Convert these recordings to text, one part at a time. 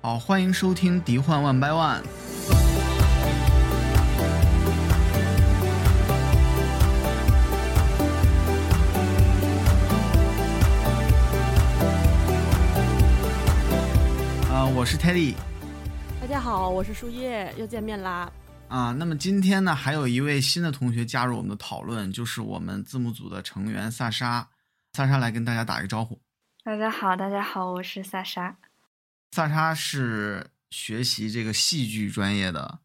好，欢迎收听《敌幻万百万》。啊，我是 Teddy。大家好，我是树叶，又见面啦。啊，那么今天呢，还有一位新的同学加入我们的讨论，就是我们字幕组的成员萨莎。萨莎来跟大家打一个招呼。大家好，大家好，我是萨莎。萨莎是学习这个戏剧专业的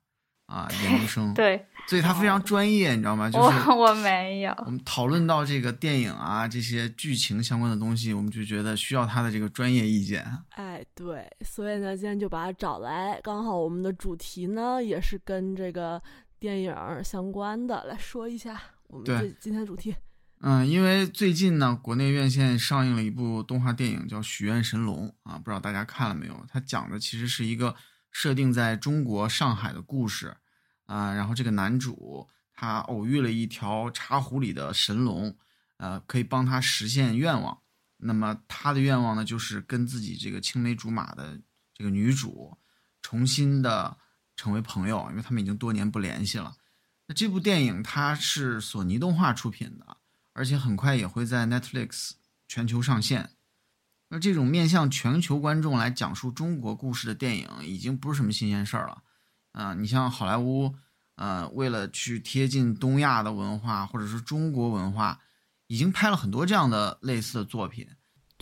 啊研究生，对，所以他非常专业，你知道吗？就是我我没有。我们讨论到这个电影啊这些剧情相关的东西，我们就觉得需要他的这个专业意见。哎，对，所以呢，今天就把他找来，刚好我们的主题呢也是跟这个电影相关的，来说一下我们这今天的主题。嗯，因为最近呢，国内院线上映了一部动画电影，叫《许愿神龙》啊，不知道大家看了没有？它讲的其实是一个设定在中国上海的故事啊。然后这个男主他偶遇了一条茶壶里的神龙，呃，可以帮他实现愿望。那么他的愿望呢，就是跟自己这个青梅竹马的这个女主重新的成为朋友，因为他们已经多年不联系了。那这部电影它是索尼动画出品的。而且很快也会在 Netflix 全球上线。那这种面向全球观众来讲述中国故事的电影，已经不是什么新鲜事儿了。啊，你像好莱坞，呃，为了去贴近东亚的文化或者是中国文化，已经拍了很多这样的类似的作品。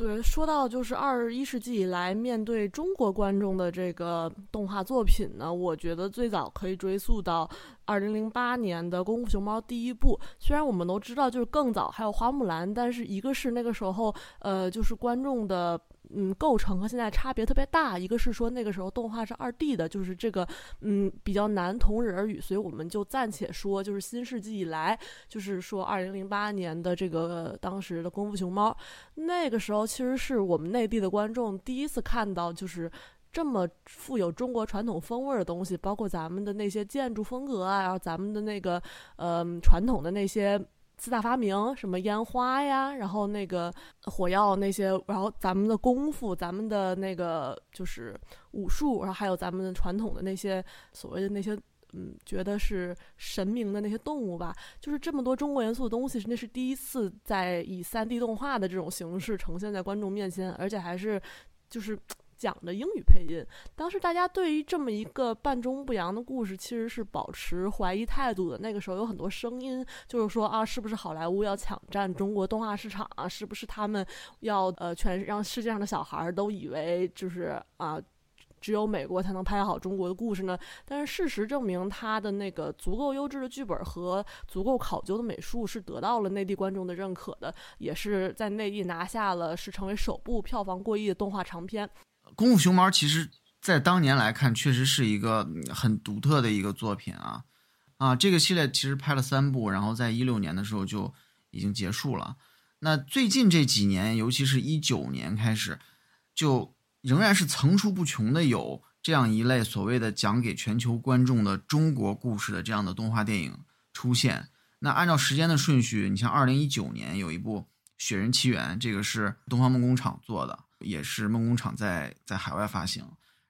对，说到就是二十一世纪以来面对中国观众的这个动画作品呢，我觉得最早可以追溯到二零零八年的《功夫熊猫》第一部。虽然我们都知道就是更早还有《花木兰》，但是一个是那个时候，呃，就是观众的。嗯，构成和现在差别特别大。一个是说那个时候动画是二 D 的，就是这个嗯比较难同日而语，所以我们就暂且说就是新世纪以来，就是说二零零八年的这个当时的功夫熊猫，那个时候其实是我们内地的观众第一次看到就是这么富有中国传统风味的东西，包括咱们的那些建筑风格啊，然后咱们的那个呃传统的那些。四大发明，什么烟花呀，然后那个火药那些，然后咱们的功夫，咱们的那个就是武术，然后还有咱们传统的那些所谓的那些，嗯，觉得是神明的那些动物吧，就是这么多中国元素的东西，那是第一次在以三 D 动画的这种形式呈现在观众面前，而且还是就是。讲的英语配音，当时大家对于这么一个半中不洋的故事，其实是保持怀疑态度的。那个时候有很多声音，就是说啊，是不是好莱坞要抢占中国动画市场啊？是不是他们要呃，全让世界上的小孩儿都以为就是啊，只有美国才能拍好中国的故事呢？但是事实证明，他的那个足够优质的剧本和足够考究的美术是得到了内地观众的认可的，也是在内地拿下了是成为首部票房过亿的动画长片。功夫熊猫其实，在当年来看，确实是一个很独特的一个作品啊啊！这个系列其实拍了三部，然后在一六年的时候就已经结束了。那最近这几年，尤其是一九年开始，就仍然是层出不穷的有这样一类所谓的讲给全球观众的中国故事的这样的动画电影出现。那按照时间的顺序，你像二零一九年有一部《雪人奇缘》，这个是东方梦工厂做的。也是梦工厂在在海外发行，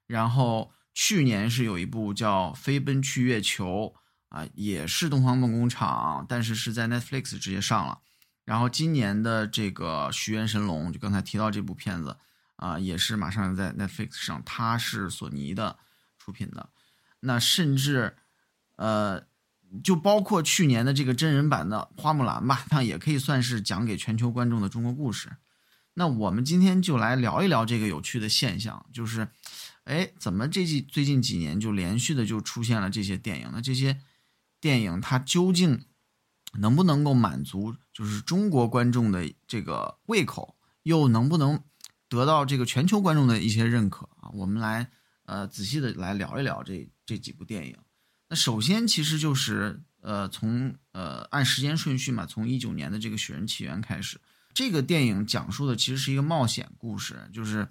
然后去年是有一部叫《飞奔去月球》啊，也是东方梦工厂，但是是在 Netflix 直接上了。然后今年的这个《许愿神龙》，就刚才提到这部片子啊，也是马上在 Netflix 上，它是索尼的出品的。那甚至呃，就包括去年的这个真人版的《花木兰》吧，那也可以算是讲给全球观众的中国故事。那我们今天就来聊一聊这个有趣的现象，就是，哎，怎么这几最近几年就连续的就出现了这些电影？那这些电影它究竟能不能够满足就是中国观众的这个胃口，又能不能得到这个全球观众的一些认可啊？我们来呃仔细的来聊一聊这这几部电影。那首先其实就是呃从呃按时间顺序嘛，从一九年的这个《雪人奇缘》开始。这个电影讲述的其实是一个冒险故事，就是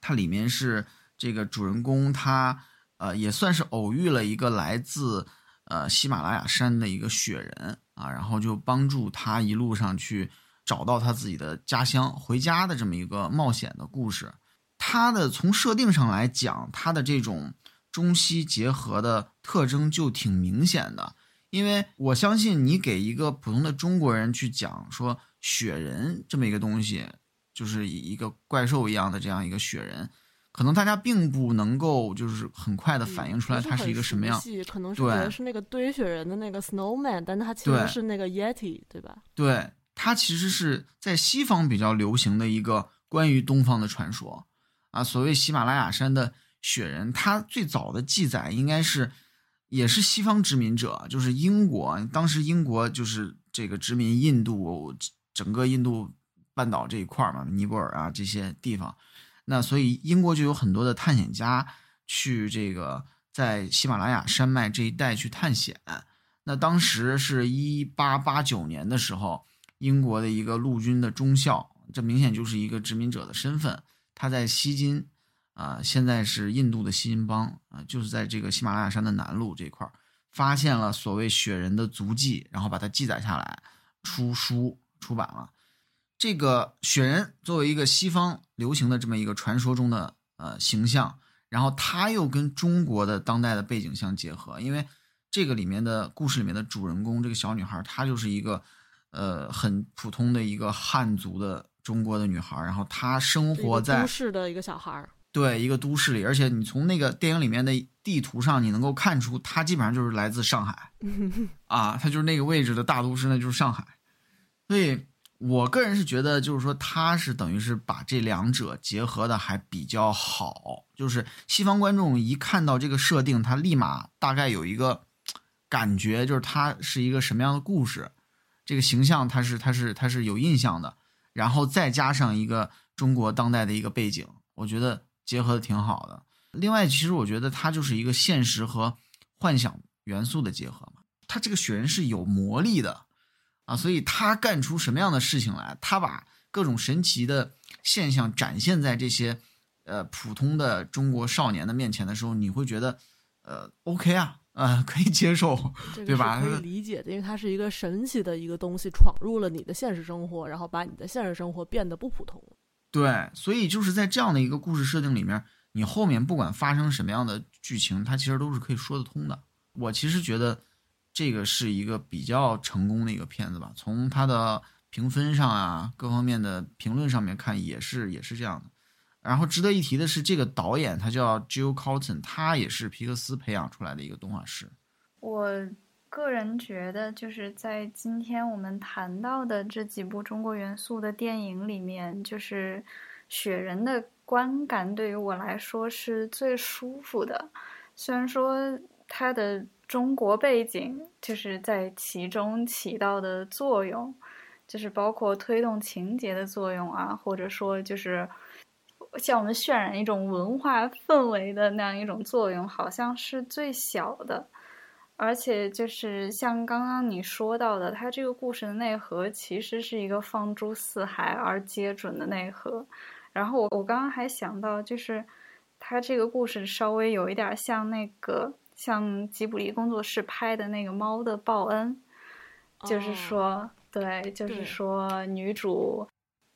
它里面是这个主人公他呃也算是偶遇了一个来自呃喜马拉雅山的一个雪人啊，然后就帮助他一路上去找到他自己的家乡回家的这么一个冒险的故事。它的从设定上来讲，它的这种中西结合的特征就挺明显的。因为我相信你给一个普通的中国人去讲说雪人这么一个东西，就是以一个怪兽一样的这样一个雪人，可能大家并不能够就是很快的反映出来它是一个什么样。可能是觉得是那个堆雪人的那个 snowman，但它其实是那个 yeti，对吧？对，它其实是在西方比较流行的一个关于东方的传说啊。所谓喜马拉雅山的雪人，它最早的记载应该是。也是西方殖民者，就是英国。当时英国就是这个殖民印度，整个印度半岛这一块嘛，尼泊尔啊这些地方。那所以英国就有很多的探险家去这个在喜马拉雅山脉这一带去探险。那当时是一八八九年的时候，英国的一个陆军的中校，这明显就是一个殖民者的身份，他在西金。啊，现在是印度的西金邦啊，就是在这个喜马拉雅山的南麓这块儿，发现了所谓雪人的足迹，然后把它记载下来，出书出版了。这个雪人作为一个西方流行的这么一个传说中的呃形象，然后他又跟中国的当代的背景相结合，因为这个里面的故事里面的主人公这个小女孩，她就是一个呃很普通的一个汉族的中国的女孩，然后她生活在都市的一个小孩。对一个都市里，而且你从那个电影里面的地图上，你能够看出她基本上就是来自上海 啊，她就是那个位置的大都市，那就是上海。所以我个人是觉得，就是说他是等于是把这两者结合的还比较好。就是西方观众一看到这个设定，他立马大概有一个感觉，就是他是一个什么样的故事，这个形象他是他是他是有印象的，然后再加上一个中国当代的一个背景，我觉得。结合的挺好的。另外，其实我觉得它就是一个现实和幻想元素的结合嘛。他这个雪人是有魔力的啊，所以他干出什么样的事情来，他把各种神奇的现象展现在这些呃普通的中国少年的面前的时候，你会觉得呃 OK 啊，呃可以接受，对吧？可以理解的，因为它是一个神奇的一个东西闯入了你的现实生活，然后把你的现实生活变得不普通。对，所以就是在这样的一个故事设定里面，你后面不管发生什么样的剧情，它其实都是可以说得通的。我其实觉得这个是一个比较成功的一个片子吧，从它的评分上啊，各方面的评论上面看，也是也是这样的。然后值得一提的是，这个导演他叫 Jill Colton，他也是皮克斯培养出来的一个动画师。我。个人觉得，就是在今天我们谈到的这几部中国元素的电影里面，就是雪人的观感对于我来说是最舒服的。虽然说它的中国背景就是在其中起到的作用，就是包括推动情节的作用啊，或者说就是向我们渲染一种文化氛围的那样一种作用，好像是最小的。而且就是像刚刚你说到的，它这个故事的内核其实是一个放诸四海而皆准的内核。然后我我刚刚还想到，就是它这个故事稍微有一点像那个像吉卜力工作室拍的那个《猫的报恩》，就是说，对，就是说女主。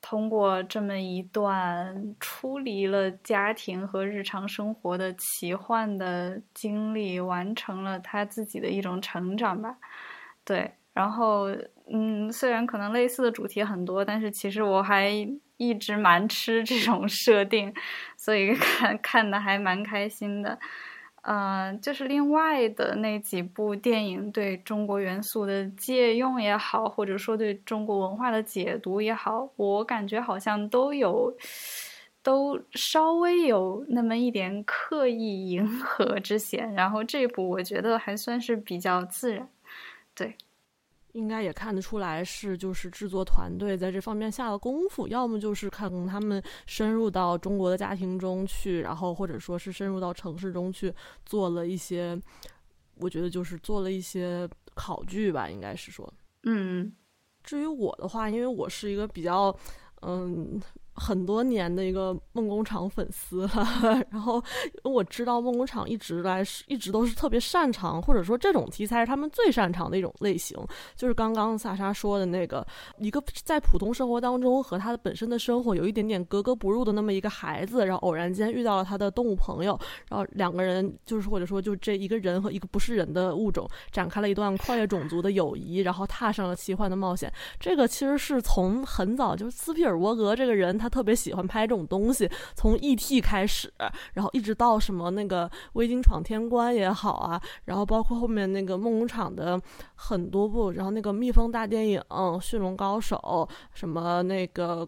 通过这么一段出离了家庭和日常生活的奇幻的经历，完成了她自己的一种成长吧。对，然后嗯，虽然可能类似的主题很多，但是其实我还一直蛮吃这种设定，所以 看看的还蛮开心的。嗯，就是另外的那几部电影对中国元素的借用也好，或者说对中国文化的解读也好，我感觉好像都有，都稍微有那么一点刻意迎合之嫌。然后这部我觉得还算是比较自然，对。应该也看得出来是就是制作团队在这方面下了功夫，要么就是看他们深入到中国的家庭中去，然后或者说是深入到城市中去做了一些，我觉得就是做了一些考据吧，应该是说，嗯。至于我的话，因为我是一个比较嗯很多年的一个梦工厂粉丝了，然后我知道梦工厂一直来是一直都是特别擅长，或者说这种题材是他们最擅长的一种类型，就是刚刚萨莎说的那个一个在普通生活当中和他的本身的生活有一点点格格不入的那么一个孩子，然后偶然间遇到了他的动物朋友，然后两个人就是或者说就这一个人和一个不是人的物种展开了一段跨越种族的友谊，然后踏上了奇幻的冒险。这个其实是从很早就是斯皮尔伯格这个人，他特别喜欢拍这种东西，从 E.T. 开始，然后一直到什么那个微鲸闯天关也好啊，然后包括后面那个梦工厂的很多部，然后那个蜜蜂大电影、驯龙高手，什么那个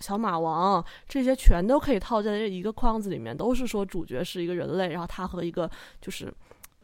小马王，这些全都可以套在这一个框子里面，都是说主角是一个人类，然后他和一个就是。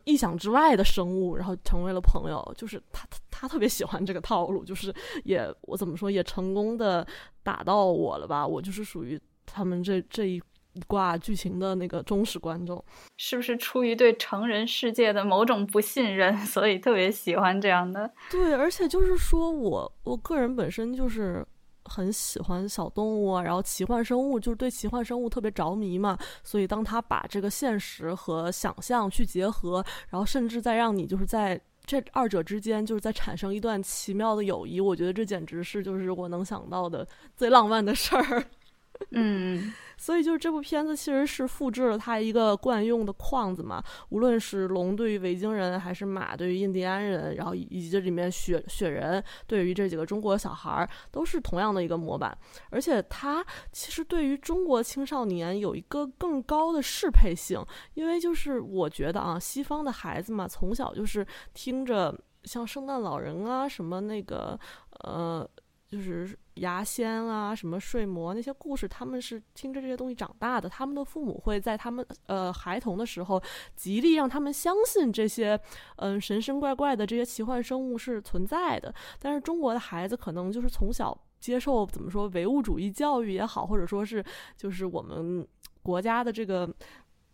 意想之外的生物，然后成为了朋友，就是他他他特别喜欢这个套路，就是也我怎么说也成功的打到我了吧？我就是属于他们这这一挂剧情的那个忠实观众，是不是出于对成人世界的某种不信任，所以特别喜欢这样的？对，而且就是说我我个人本身就是。很喜欢小动物啊，然后奇幻生物就是对奇幻生物特别着迷嘛，所以当他把这个现实和想象去结合，然后甚至再让你就是在这二者之间就是在产生一段奇妙的友谊，我觉得这简直是就是我能想到的最浪漫的事儿。嗯。所以就是这部片子其实是复制了他一个惯用的框子嘛，无论是龙对于维京人，还是马对于印第安人，然后以及这里面雪雪人对于这几个中国小孩儿，都是同样的一个模板。而且他其实对于中国青少年有一个更高的适配性，因为就是我觉得啊，西方的孩子嘛，从小就是听着像圣诞老人啊，什么那个呃。就是牙仙啊，什么睡魔那些故事，他们是听着这些东西长大的。他们的父母会在他们呃孩童的时候，极力让他们相信这些嗯神神怪怪的这些奇幻生物是存在的。但是中国的孩子可能就是从小接受怎么说唯物主义教育也好，或者说是就是我们国家的这个。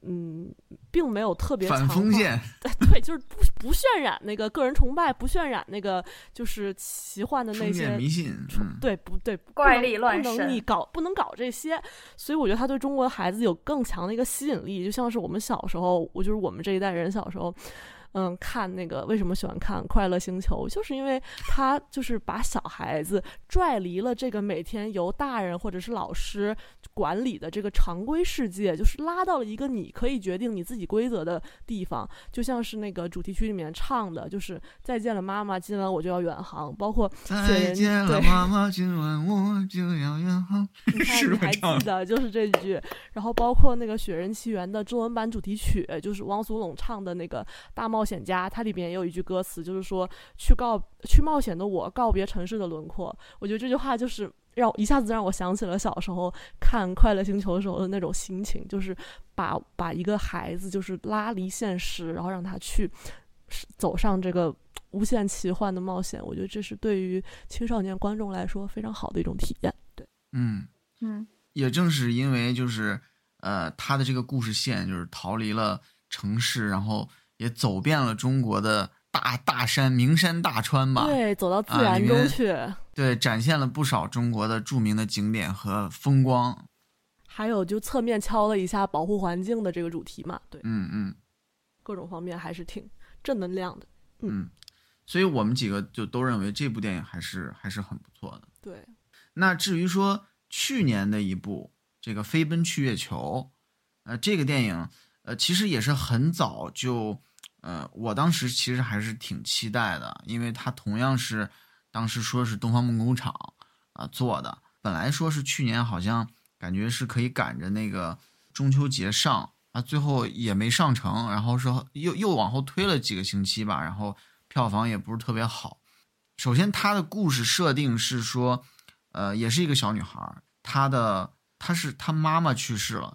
嗯，并没有特别反封建，对 对，就是不不渲染那个个人崇拜，不渲染那个就是奇幻的那些迷信，对不对？怪力乱神，不能你搞，不能搞这些。所以我觉得他对中国的孩子有更强的一个吸引力，就像是我们小时候，我就是我们这一代人小时候。嗯，看那个为什么喜欢看《快乐星球》，就是因为他就是把小孩子拽离了这个每天由大人或者是老师管理的这个常规世界，就是拉到了一个你可以决定你自己规则的地方。就像是那个主题曲里面唱的，就是“再见了，妈妈，今晚我就要远航”，包括“再见了，妈妈，今晚我就要远航 ”。你 看，你还记得就是这句？然后包括那个《雪人奇缘》的中文版主题曲，就是汪苏泷唱的那个大冒。冒险家，它里边也有一句歌词，就是说去告去冒险的我告别城市的轮廓。我觉得这句话就是让一下子让我想起了小时候看《快乐星球》的时候的那种心情，就是把把一个孩子就是拉离现实，然后让他去走上这个无限奇幻的冒险。我觉得这是对于青少年观众来说非常好的一种体验。对，嗯嗯，也正是因为就是呃，他的这个故事线就是逃离了城市，然后。也走遍了中国的大大山、名山大川吧。对，走到自然中去。对，展现了不少中国的著名的景点和风光。还有，就侧面敲了一下保护环境的这个主题嘛。对，嗯嗯，各种方面还是挺正能量的。嗯，所以我们几个就都认为这部电影还是还是很不错的。对。那至于说去年的一部这个《飞奔去月球》，呃，这个电影，呃，其实也是很早就。呃，我当时其实还是挺期待的，因为它同样是当时说是东方梦工厂啊做的，本来说是去年好像感觉是可以赶着那个中秋节上啊，最后也没上成，然后说又又往后推了几个星期吧，然后票房也不是特别好。首先，它的故事设定是说，呃，也是一个小女孩，她的她是她妈妈去世了。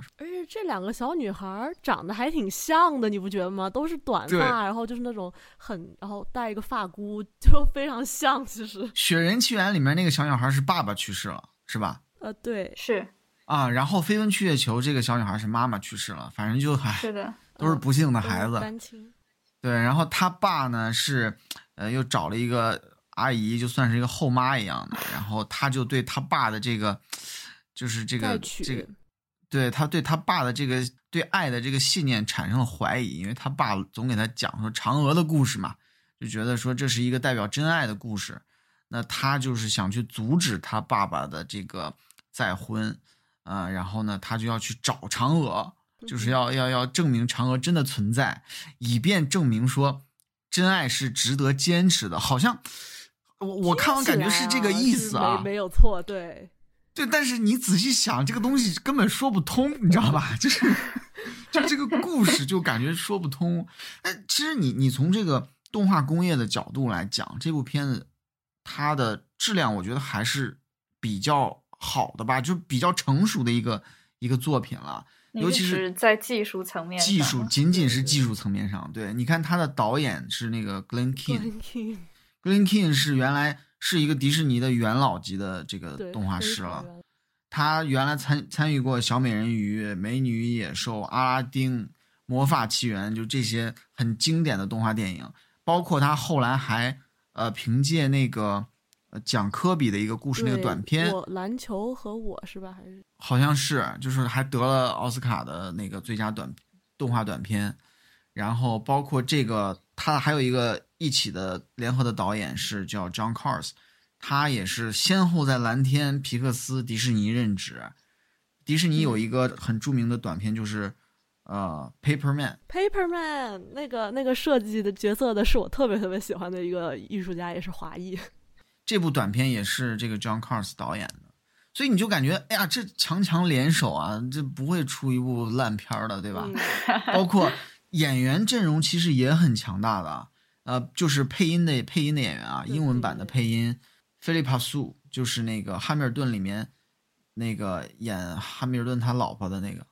这两个小女孩长得还挺像的，你不觉得吗？都是短发，然后就是那种很，然后戴一个发箍，就非常像。其实《雪人奇缘》里面那个小女孩是爸爸去世了，是吧？呃，对，是啊。然后《飞奔去月球》这个小女孩是妈妈去世了，反正就还是的，都是不幸的孩子。单亲。对，然后他爸呢是，呃，又找了一个阿姨，就算是一个后妈一样的。然后他就对他爸的这个，就是这个这个。对他对他爸的这个对爱的这个信念产生了怀疑，因为他爸总给他讲说嫦娥的故事嘛，就觉得说这是一个代表真爱的故事。那他就是想去阻止他爸爸的这个再婚，呃，然后呢，他就要去找嫦娥，就是要要要证明嫦娥真的存在，以便证明说真爱是值得坚持的。好像我我看完感觉是这个意思啊，没没有错，对对。但是你仔细想，这个东西根本说不通，你知道吧？就是就这个故事就感觉说不通。哎，其实你你从这个动画工业的角度来讲，这部片子。它的质量我觉得还是比较好的吧，就比较成熟的一个一个作品了，尤其是在技术层面，技术仅仅是技术层面上。对，你看他的导演是那个 Glen King，Glen King 是原来是一个迪士尼的元老级的这个动画师了，他原来参参与过《小美人鱼》《美女与野兽》《阿拉丁》《魔法奇缘》，就这些很经典的动画电影，包括他后来还。呃，凭借那个呃讲科比的一个故事那个短片，我篮球和我是吧？还是好像是，就是还得了奥斯卡的那个最佳短动画短片。然后包括这个，他还有一个一起的联合的导演是叫 John Cars，他也是先后在蓝天、皮克斯、迪士尼任职。迪士尼有一个很著名的短片就是。呃，Paperman，Paperman 那个那个设计的角色的是我特别特别喜欢的一个艺术家，也是华裔。这部短片也是这个 John Cars 导演的，所以你就感觉，哎呀，这强强联手啊，这不会出一部烂片的，对吧？包括演员阵容其实也很强大的，呃，就是配音的配音的演员啊，英文版的配音，菲利帕苏就是那个《汉密尔顿》里面那个演汉密尔顿他老婆的那个。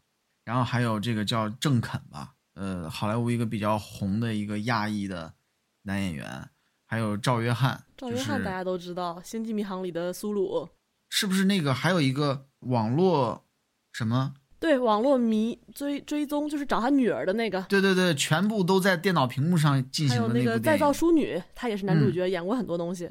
然后还有这个叫郑肯吧，呃，好莱坞一个比较红的一个亚裔的男演员，还有赵约翰。赵约翰大家都知道，《星际迷航》里的苏鲁，是不是那个？还有一个网络什么？对，网络迷追追踪，就是找他女儿的那个。对对对，全部都在电脑屏幕上进行的那个再造淑女，她也是男主角，演过很多东西。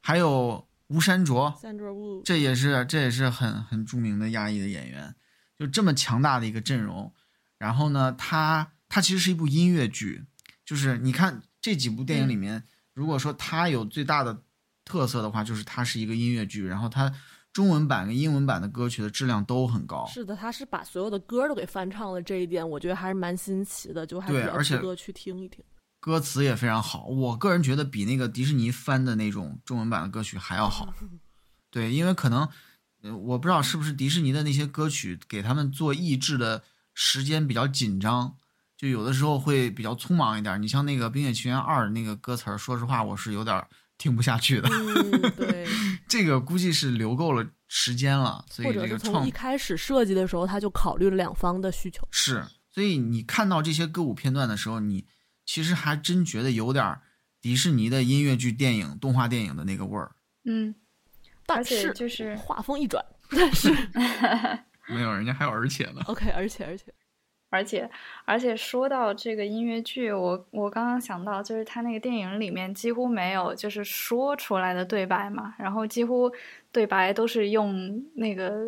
还有吴山卓，山卓吴，这也是这也是很很著名的亚裔的演员。就这么强大的一个阵容，然后呢，它它其实是一部音乐剧，就是你看这几部电影里面，如果说它有最大的特色的话，就是它是一个音乐剧，然后它中文版跟英文版的歌曲的质量都很高。是的，他是把所有的歌都给翻唱了，这一点我觉得还是蛮新奇的，就还比较值得去听一听。歌词也非常好，我个人觉得比那个迪士尼翻的那种中文版的歌曲还要好。对，因为可能。我不知道是不是迪士尼的那些歌曲给他们做译制的时间比较紧张，就有的时候会比较匆忙一点。你像那个《冰雪奇缘二》那个歌词，说实话我是有点听不下去的。对，这个估计是留够了时间了，所以这个从一开始设计的时候他就考虑了两方的需求。是，所以你看到这些歌舞片段的时候，你其实还真觉得有点迪士尼的音乐剧、电影、动画电影的那个味儿。嗯。但是就是画风一转，但是 没有人家还有而且呢。OK，而且而且而且而且说到这个音乐剧，我我刚刚想到，就是他那个电影里面几乎没有就是说出来的对白嘛，然后几乎对白都是用那个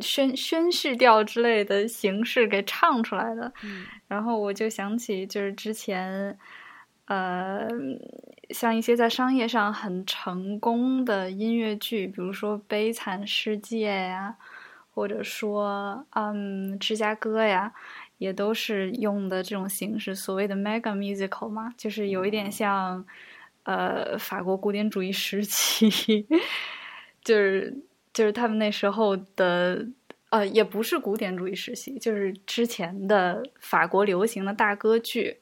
宣宣叙调之类的形式给唱出来的。然后我就想起就是之前。呃，像一些在商业上很成功的音乐剧，比如说《悲惨世界》呀，或者说嗯《芝加哥》呀，也都是用的这种形式，所谓的 mega musical 嘛，就是有一点像呃法国古典主义时期，就是就是他们那时候的呃，也不是古典主义时期，就是之前的法国流行的大歌剧。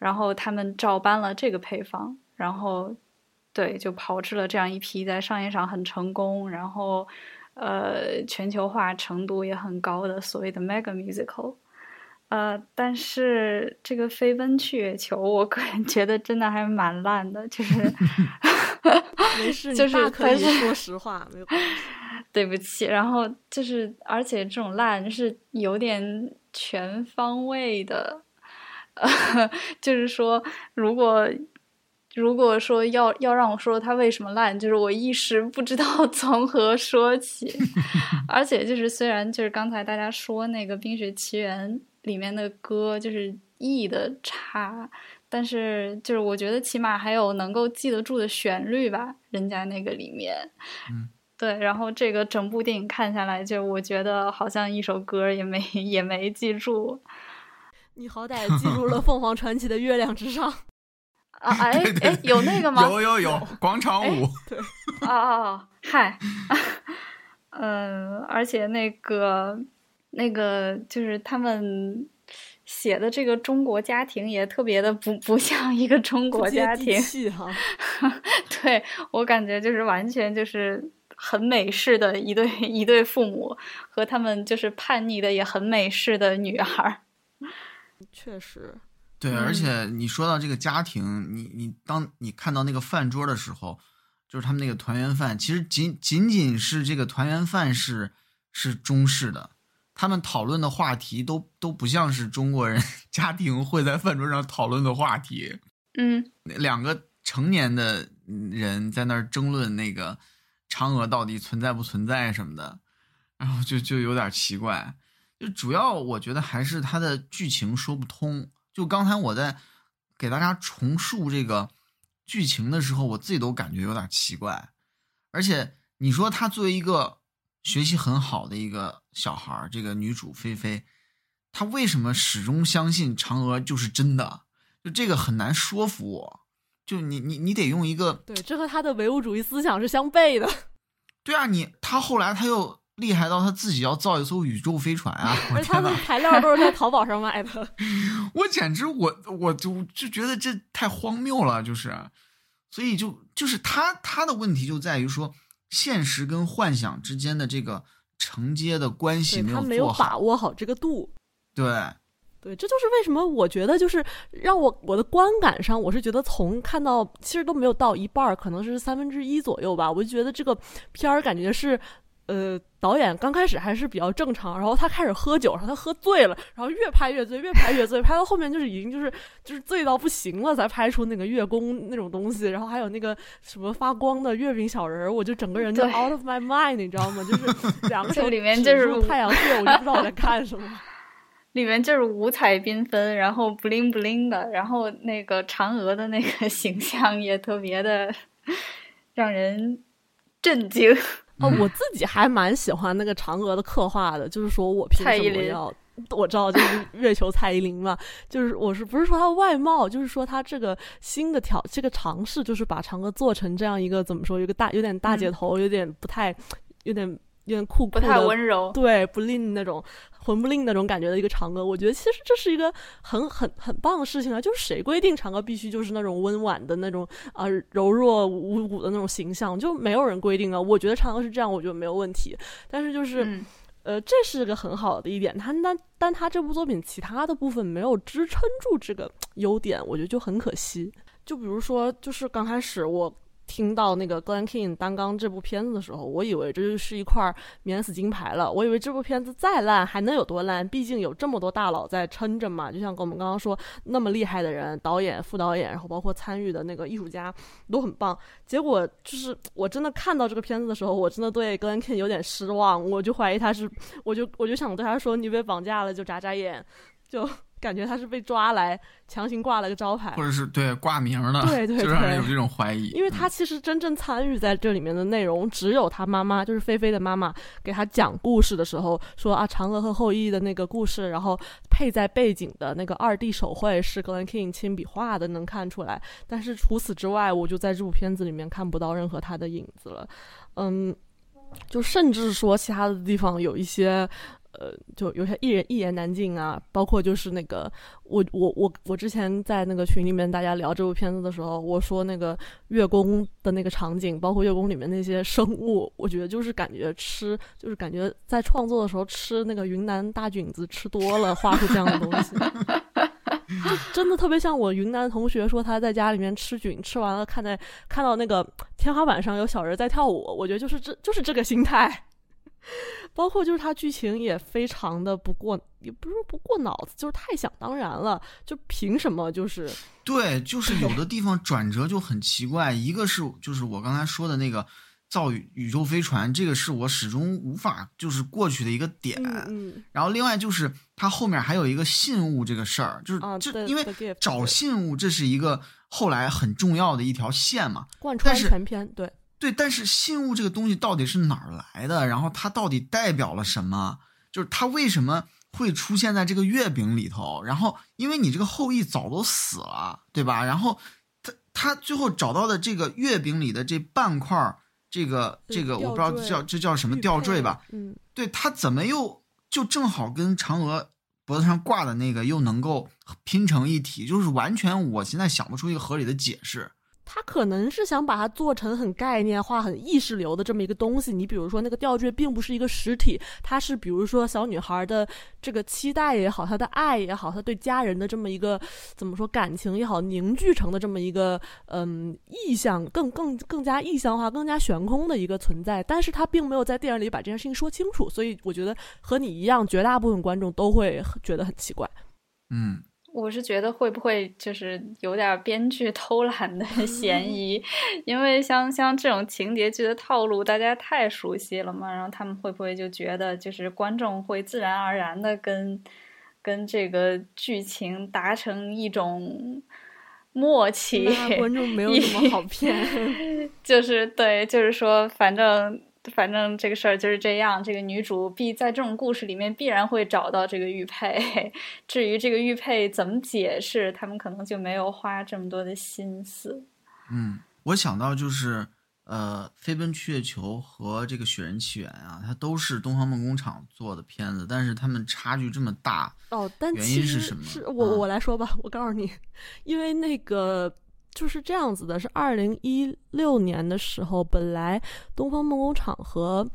然后他们照搬了这个配方，然后，对，就炮制了这样一批在商业上很成功，然后，呃，全球化程度也很高的所谓的 mega musical，呃，但是这个飞奔去月球，我个人觉得真的还蛮烂的，就是，没事，就是可以说实话，没有，对不起，然后就是，而且这种烂是有点全方位的。呃就是说，如果如果说要要让我说它为什么烂，就是我一时不知道从何说起。而且就是虽然就是刚才大家说那个《冰雪奇缘》里面的歌就是意的差，但是就是我觉得起码还有能够记得住的旋律吧，人家那个里面，嗯，对，然后这个整部电影看下来，就我觉得好像一首歌也没 也没记住。你好歹记住了 凤凰传奇的《月亮之上》啊！哎哎，有那个吗？有有有，广场舞。对，哦哦，嗨，嗯，而且那个那个就是他们写的这个中国家庭也特别的不不像一个中国家庭，哈。对我感觉就是完全就是很美式的一对一对父母和他们就是叛逆的也很美式的女儿。确实，对，而且你说到这个家庭，你你当你看到那个饭桌的时候，就是他们那个团圆饭，其实仅仅仅是这个团圆饭是是中式的，他们讨论的话题都都不像是中国人家庭会在饭桌上讨论的话题。嗯，两个成年的人在那儿争论那个嫦娥到底存在不存在什么的，然后就就有点奇怪。就主要我觉得还是它的剧情说不通。就刚才我在给大家重述这个剧情的时候，我自己都感觉有点奇怪。而且你说他作为一个学习很好的一个小孩这个女主菲菲，她为什么始终相信嫦娥就是真的？就这个很难说服我。就你你你得用一个对，这和她的唯物主义思想是相悖的。对啊，你她后来她又。厉害到他自己要造一艘宇宙飞船啊！而他的材料都是在淘宝上买的。我简直，我我就就觉得这太荒谬了，就是，所以就就是他他的问题就在于说，现实跟幻想之间的这个承接的关系没有没有把握好这个度。对，对，这就是为什么我觉得就是让我我的观感上，我是觉得从看到其实都没有到一半，可能是三分之一左右吧，我就觉得这个片儿感觉是。呃，导演刚开始还是比较正常，然后他开始喝酒，然后他喝醉了，然后越拍越醉，越拍越醉，拍到后面就是已经就是就是醉到不行了，才拍出那个月宫那种东西，然后还有那个什么发光的月饼小人儿，我就整个人就 out of my mind，你知道吗？就是两个手里面就是太阳穴，我就不知道我在看什么。里面就是五彩缤纷，然后 bling bling 的，然后那个嫦娥的那个形象也特别的让人震惊。哦，我自己还蛮喜欢那个嫦娥的刻画的，就是说我凭什么要？我知道就是 月球蔡依林嘛，就是我是不是说她外貌，就是说她这个新的挑这个尝试，就是把嫦娥做成这样一个怎么说，有个大有点大姐头，有点不太有点。有点酷酷的，不太温柔，对，不吝那种魂不吝那种感觉的一个嫦娥，我觉得其实这是一个很很很棒的事情啊！就是谁规定嫦娥必须就是那种温婉的那种啊柔弱无骨的那种形象，就没有人规定啊。我觉得嫦娥是这样，我觉得没有问题。但是就是，呃，这是个很好的一点，他但但他这部作品其他的部分没有支撑住这个优点，我觉得就很可惜。就比如说，就是刚开始我。听到那个 Glen King 担纲这部片子的时候，我以为这就是一块免死金牌了。我以为这部片子再烂还能有多烂？毕竟有这么多大佬在撑着嘛。就像跟我们刚刚说，那么厉害的人，导演、副导演，然后包括参与的那个艺术家都很棒。结果就是我真的看到这个片子的时候，我真的对 Glen King 有点失望。我就怀疑他是，我就我就想对他说：“你被绑架了，就眨眨眼，就。”感觉他是被抓来强行挂了个招牌，或者是对挂名的，对对，就让人有这种怀疑。因为他其实真正参与在这里面的内容，只有他妈妈，就是菲菲的妈妈给他讲故事的时候说啊，嫦娥和后羿的那个故事，然后配在背景的那个二 D 手绘是 Glen King 亲笔画的，能看出来。但是除此之外，我就在这部片子里面看不到任何他的影子了。嗯，就甚至说其他的地方有一些。呃，就有些一人一言难尽啊，包括就是那个我我我我之前在那个群里面大家聊这部片子的时候，我说那个月宫的那个场景，包括月宫里面那些生物，我觉得就是感觉吃，就是感觉在创作的时候吃那个云南大菌子吃多了，画出这样的东西，就真的特别像我云南同学说他在家里面吃菌，吃完了看在看到那个天花板上有小人在跳舞，我觉得就是这就是这个心态。包括就是它剧情也非常的不过，也不是不过脑子，就是太想当然了。就凭什么就是对，就是有的地方转折就很奇怪。一个是就是我刚才说的那个，造宇宇宙飞船，这个是我始终无法就是过去的一个点。嗯，然后另外就是它后面还有一个信物这个事儿，就是就因为找信物这是一个后来很重要的一条线嘛，贯穿全篇。对对，但是信物这个东西到底是哪儿来的？然后它到底代表了什么？就是它为什么会出现在这个月饼里头？然后因为你这个后羿早都死了，对吧？然后他他最后找到的这个月饼里的这半块儿。这个这个我不知道叫这叫什么吊坠吧？嗯，对，它怎么又就正好跟嫦娥脖子上挂的那个又能够拼成一体？就是完全我现在想不出一个合理的解释。他可能是想把它做成很概念化、很意识流的这么一个东西。你比如说，那个吊坠并不是一个实体，它是比如说小女孩的这个期待也好，她的爱也好，她对家人的这么一个怎么说感情也好，凝聚成的这么一个嗯意象，更更更加意象化、更加悬空的一个存在。但是他并没有在电影里把这件事情说清楚，所以我觉得和你一样，绝大部分观众都会觉得很奇怪。嗯。我是觉得会不会就是有点编剧偷懒的嫌疑，因为像像这种情节剧的套路，大家太熟悉了嘛。然后他们会不会就觉得，就是观众会自然而然的跟跟这个剧情达成一种默契？观众没有什么好骗，就是对，就是说，反正。反正这个事儿就是这样，这个女主必在这种故事里面必然会找到这个玉佩。至于这个玉佩怎么解释，他们可能就没有花这么多的心思。嗯，我想到就是呃，《飞奔去月球》和这个《雪人奇缘》啊，它都是东方梦工厂做的片子，但是他们差距这么大哦。但原因是什么？是我我来说吧，我告诉你，因为那个。就是这样子的，是二零一六年的时候，本来东方梦工厂和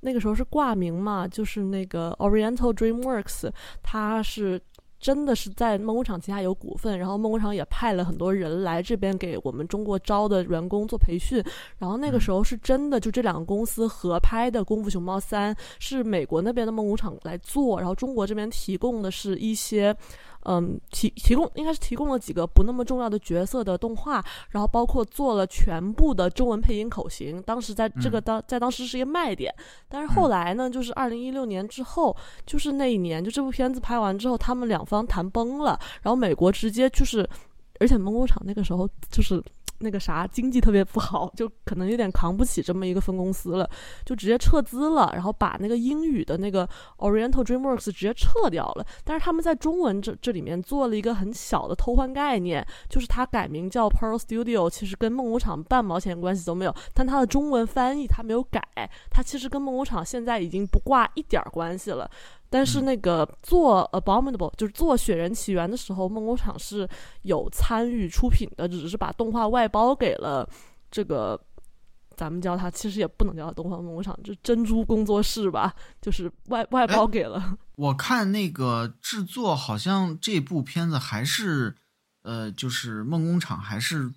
那个时候是挂名嘛，就是那个 Oriental DreamWorks，它是真的是在梦工厂旗下有股份，然后梦工厂也派了很多人来这边给我们中国招的员工做培训，然后那个时候是真的就这两个公司合拍的《功夫熊猫三》，是美国那边的梦工厂来做，然后中国这边提供的是一些。嗯，提提供应该是提供了几个不那么重要的角色的动画，然后包括做了全部的中文配音口型。当时在这个当在当时是一个卖点，但是后来呢，就是二零一六年之后，就是那一年，就这部片子拍完之后，他们两方谈崩了，然后美国直接就是，而且梦工厂那个时候就是。那个啥，经济特别不好，就可能有点扛不起这么一个分公司了，就直接撤资了，然后把那个英语的那个 Oriental DreamWorks 直接撤掉了。但是他们在中文这这里面做了一个很小的偷换概念，就是它改名叫 Pearl Studio，其实跟梦工厂半毛钱关系都没有。但它的中文翻译它没有改，它其实跟梦工厂现在已经不挂一点关系了。但是那个做 Abominable 就是做《雪人起源》的时候，梦工厂是有参与出品的，只是把动画外包给了这个，咱们叫它其实也不能叫它东方梦工厂，就珍珠工作室吧，就是外外包给了。我看那个制作好像这部片子还是，呃，就是梦工厂还是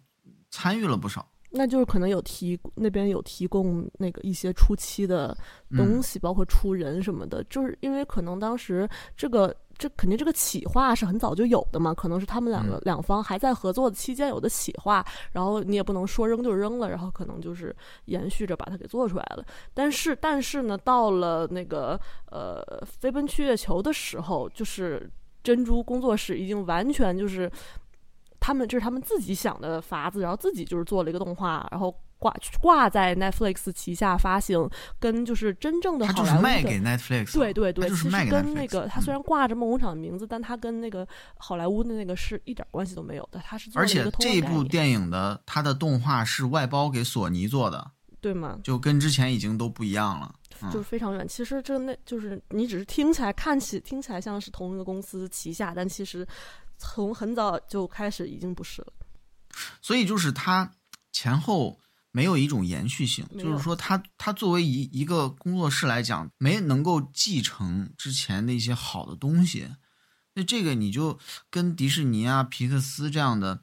参与了不少。那就是可能有提那边有提供那个一些初期的东西，包括出人什么的，就是因为可能当时这个这肯定这个企划是很早就有的嘛，可能是他们两个两方还在合作的期间有的企划，然后你也不能说扔就扔了，然后可能就是延续着把它给做出来了。但是但是呢，到了那个呃飞奔去月球的时候，就是珍珠工作室已经完全就是。他们这是他们自己想的法子，然后自己就是做了一个动画，然后挂挂在 Netflix 旗下发行，跟就是真正的好莱坞卖给 Netflix，对对对，其实跟那个他虽然挂着梦工厂的名字，但他跟那个好莱坞的那个是一点关系都没有的。他是而且这部电影的它的动画是外包给索尼做的，对吗？就跟之前已经都不一样了，就是非常远。其实这那就是你只是听起来看起听起来像是同一个公司旗下，但其实。从很早就开始已经不是了，所以就是它前后没有一种延续性，就是说它它作为一一个工作室来讲，没能够继承之前的一些好的东西。那这个你就跟迪士尼啊、皮克斯这样的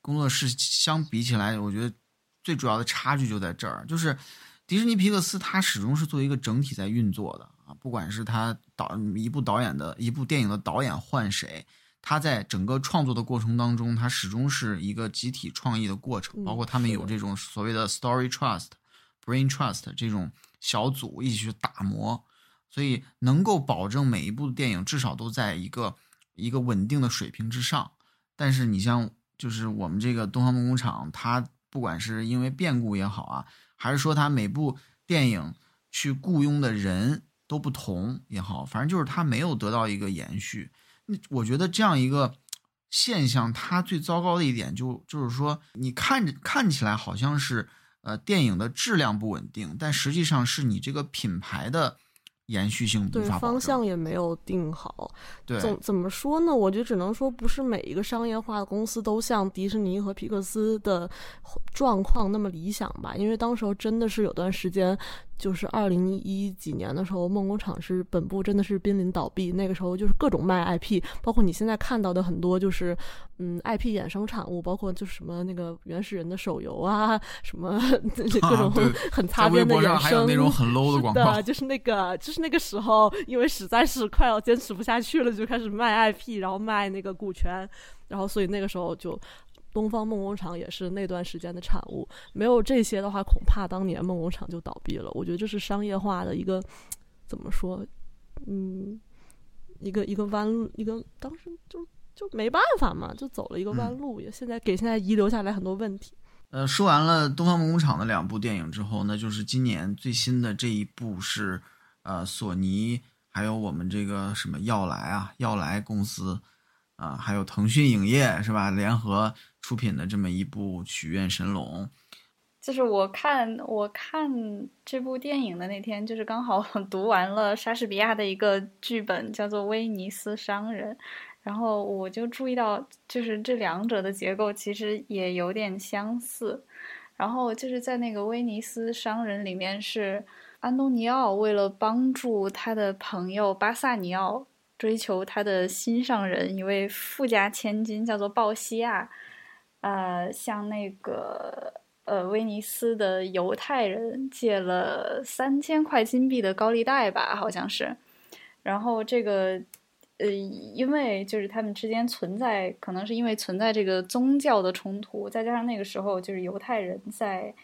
工作室相比起来，我觉得最主要的差距就在这儿，就是迪士尼皮克斯它始终是作为一个整体在运作的啊，不管是它导一部导演的一部电影的导演换谁。他在整个创作的过程当中，他始终是一个集体创意的过程，包括他们有这种所谓的 story trust，brain trust 这种小组一起去打磨，所以能够保证每一部电影至少都在一个一个稳定的水平之上。但是你像就是我们这个东方梦工厂，它不管是因为变故也好啊，还是说它每部电影去雇佣的人都不同也好，反正就是它没有得到一个延续。那我觉得这样一个现象，它最糟糕的一点就就是说，你看着看起来好像是呃电影的质量不稳定，但实际上是你这个品牌的延续性对方。向也没有定好。对怎怎么说呢？我觉得只能说，不是每一个商业化的公司都像迪士尼和皮克斯的状况那么理想吧。因为当时候真的是有段时间，就是二零一几年的时候，梦工厂是本部真的是濒临倒闭。那个时候就是各种卖 IP，包括你现在看到的很多就是嗯 IP 衍生产物，包括就是什么那个原始人的手游啊，什么 各种很擦边的衍生上还有那种很 low 的广告的，，就是那个，就是那个时候，因为实在是快要坚持不下去了，就开始卖 IP，然后卖那个股权，然后所以那个时候就东方梦工厂也是那段时间的产物。没有这些的话，恐怕当年梦工厂就倒闭了。我觉得这是商业化的一个 怎么说，嗯，一个一个弯路，一个当时就就没办法嘛，就走了一个弯路，也现在给现在遗留下来很多问题。呃，说完了东方梦工厂的两部电影之后，那就是今年最新的这一部是，呃，索尼还有我们这个什么耀莱啊，耀莱公司啊、还有腾讯影业是吧，联合出品的这么一部《许愿神龙》。就是我看我看这部电影的那天，就是刚好读完了莎士比亚的一个剧本，叫做《威尼斯商人》，然后我就注意到，就是这两者的结构其实也有点相似。然后就是在那个《威尼斯商人》里面，是安东尼奥为了帮助他的朋友巴萨尼奥追求他的心上人，一位富家千金，叫做鲍西亚，呃，向那个。呃，威尼斯的犹太人借了三千块金币的高利贷吧，好像是。然后这个，呃，因为就是他们之间存在，可能是因为存在这个宗教的冲突，再加上那个时候就是犹太人在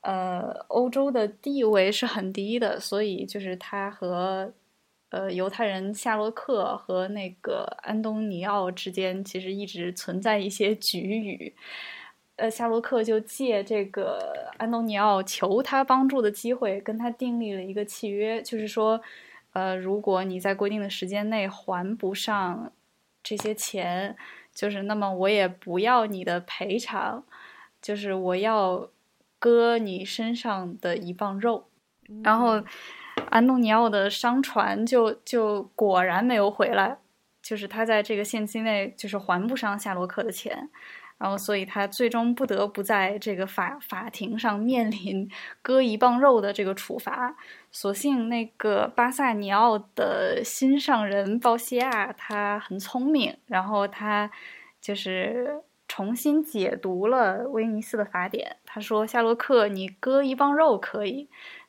呃欧洲的地位是很低的，所以就是他和呃犹太人夏洛克和那个安东尼奥之间其实一直存在一些局语。呃，夏洛克就借这个安东尼奥求他帮助的机会，跟他订立了一个契约，就是说，呃，如果你在规定的时间内还不上这些钱，就是那么我也不要你的赔偿，就是我要割你身上的一磅肉。然后，安东尼奥的商船就就果然没有回来，就是他在这个限期内就是还不上夏洛克的钱。然后，所以他最终不得不在这个法法庭上面临割一磅肉的这个处罚。所幸那个巴萨尼奥的心上人鲍西亚他很聪明，然后他就是重新解读了威尼斯的法典。他说：“夏洛克，你割一磅肉可以，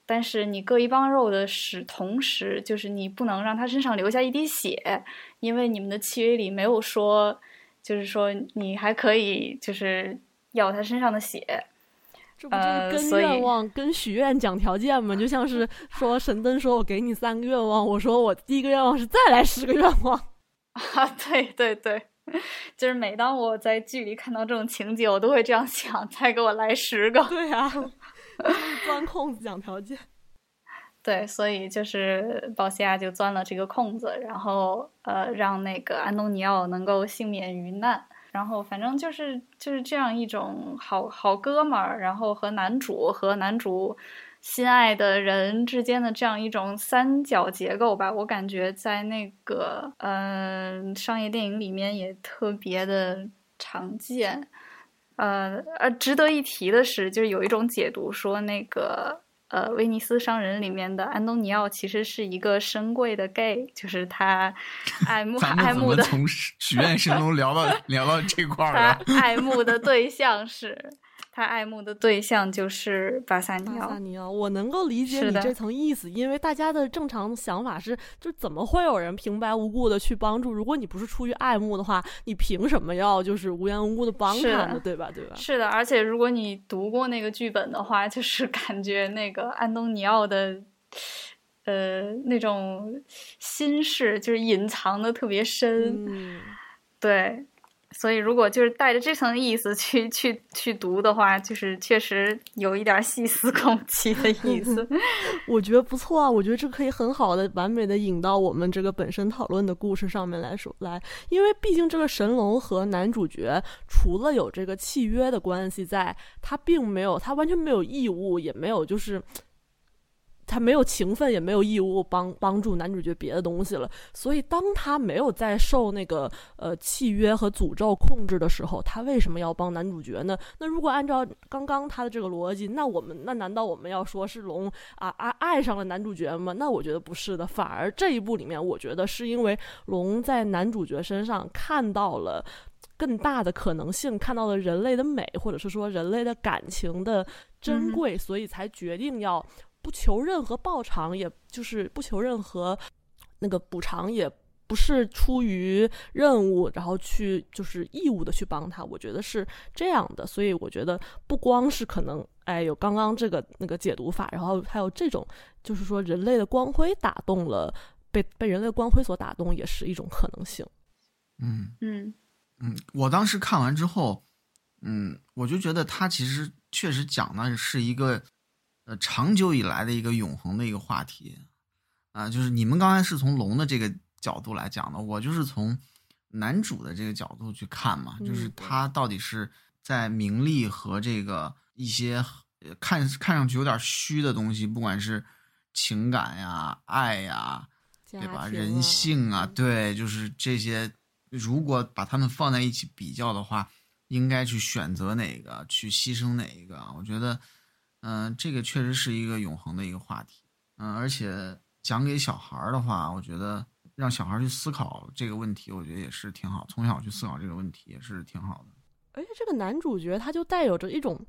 但是你割一帮肉的时同时，就是你不能让他身上留下一滴血，因为你们的契约里没有说。”就是说，你还可以就是要他身上的血，这不就是跟呃愿望、跟许愿讲条件吗？就像是说神灯说我给你三个愿望，我说我第一个愿望是再来十个愿望。啊，对对对，就是每当我在剧里看到这种情节，我都会这样想：再给我来十个。对呀、就是 钻空子讲条件。对，所以就是鲍西亚就钻了这个空子，然后呃，让那个安东尼奥能够幸免于难。然后反正就是就是这样一种好好哥们儿，然后和男主和男主心爱的人之间的这样一种三角结构吧，我感觉在那个嗯、商业电影里面也特别的常见。呃呃，值得一提的是，就是有一种解读说那个。呃，威尼斯商人里面的安东尼奥其实是一个深贵的 gay，就是他 爱慕爱慕的么从许愿神龙聊到 聊到这块儿他了？爱慕的对象是他爱慕的对象就是巴萨尼巴萨奥。尼奥，我能够理解的你这层意思，因为大家的正常想法是，就怎么会有人平白无故的去帮助？如果你不是出于爱慕的话，你凭什么要就是无缘无故的帮是他呢？对吧？对吧？是的，而且如果你读过那个剧本的话，就是感觉那个安东尼奥的，呃，那种心事就是隐藏的特别深。嗯，对，所以如果就是带着这层意思去去去读的话，就是确实有一点细思恐极的意思。我觉得不错啊，我觉得这可以很好的、完美的引到我们这个本身讨论的故事上面来说来，因为毕竟这个神龙和男主角除了有这个契约的关系在，他并没有，他完全没有义务，也没有就是。他没有情分，也没有义务帮帮助男主角别的东西了。所以，当他没有再受那个呃契约和诅咒控制的时候，他为什么要帮男主角呢？那如果按照刚刚他的这个逻辑，那我们那难道我们要说是龙啊爱爱上了男主角吗？那我觉得不是的，反而这一部里面，我觉得是因为龙在男主角身上看到了。更大的可能性，看到了人类的美，或者是说人类的感情的珍贵，所以才决定要不求任何报偿，也就是不求任何那个补偿，也不是出于任务，然后去就是义务的去帮他。我觉得是这样的，所以我觉得不光是可能，哎，有刚刚这个那个解读法，然后还有这种，就是说人类的光辉打动了，被被人类光辉所打动，也是一种可能性。嗯嗯嗯，我当时看完之后，嗯，我就觉得他其实确实讲的是一个呃长久以来的一个永恒的一个话题啊，就是你们刚才是从龙的这个角度来讲的，我就是从男主的这个角度去看嘛，就是他到底是在名利和这个一些呃看看上去有点虚的东西，不管是情感呀、爱呀，对吧？人性啊，嗯对，就是这些。如果把他们放在一起比较的话，应该去选择哪个，去牺牲哪一个？我觉得，嗯、这个确实是一个永恒的一个话题。嗯、而且讲给小孩儿的话，我觉得让小孩去思考这个问题，我觉得也是挺好。从小去思考这个问题也是挺好的。而且这个男主角他就带有着一种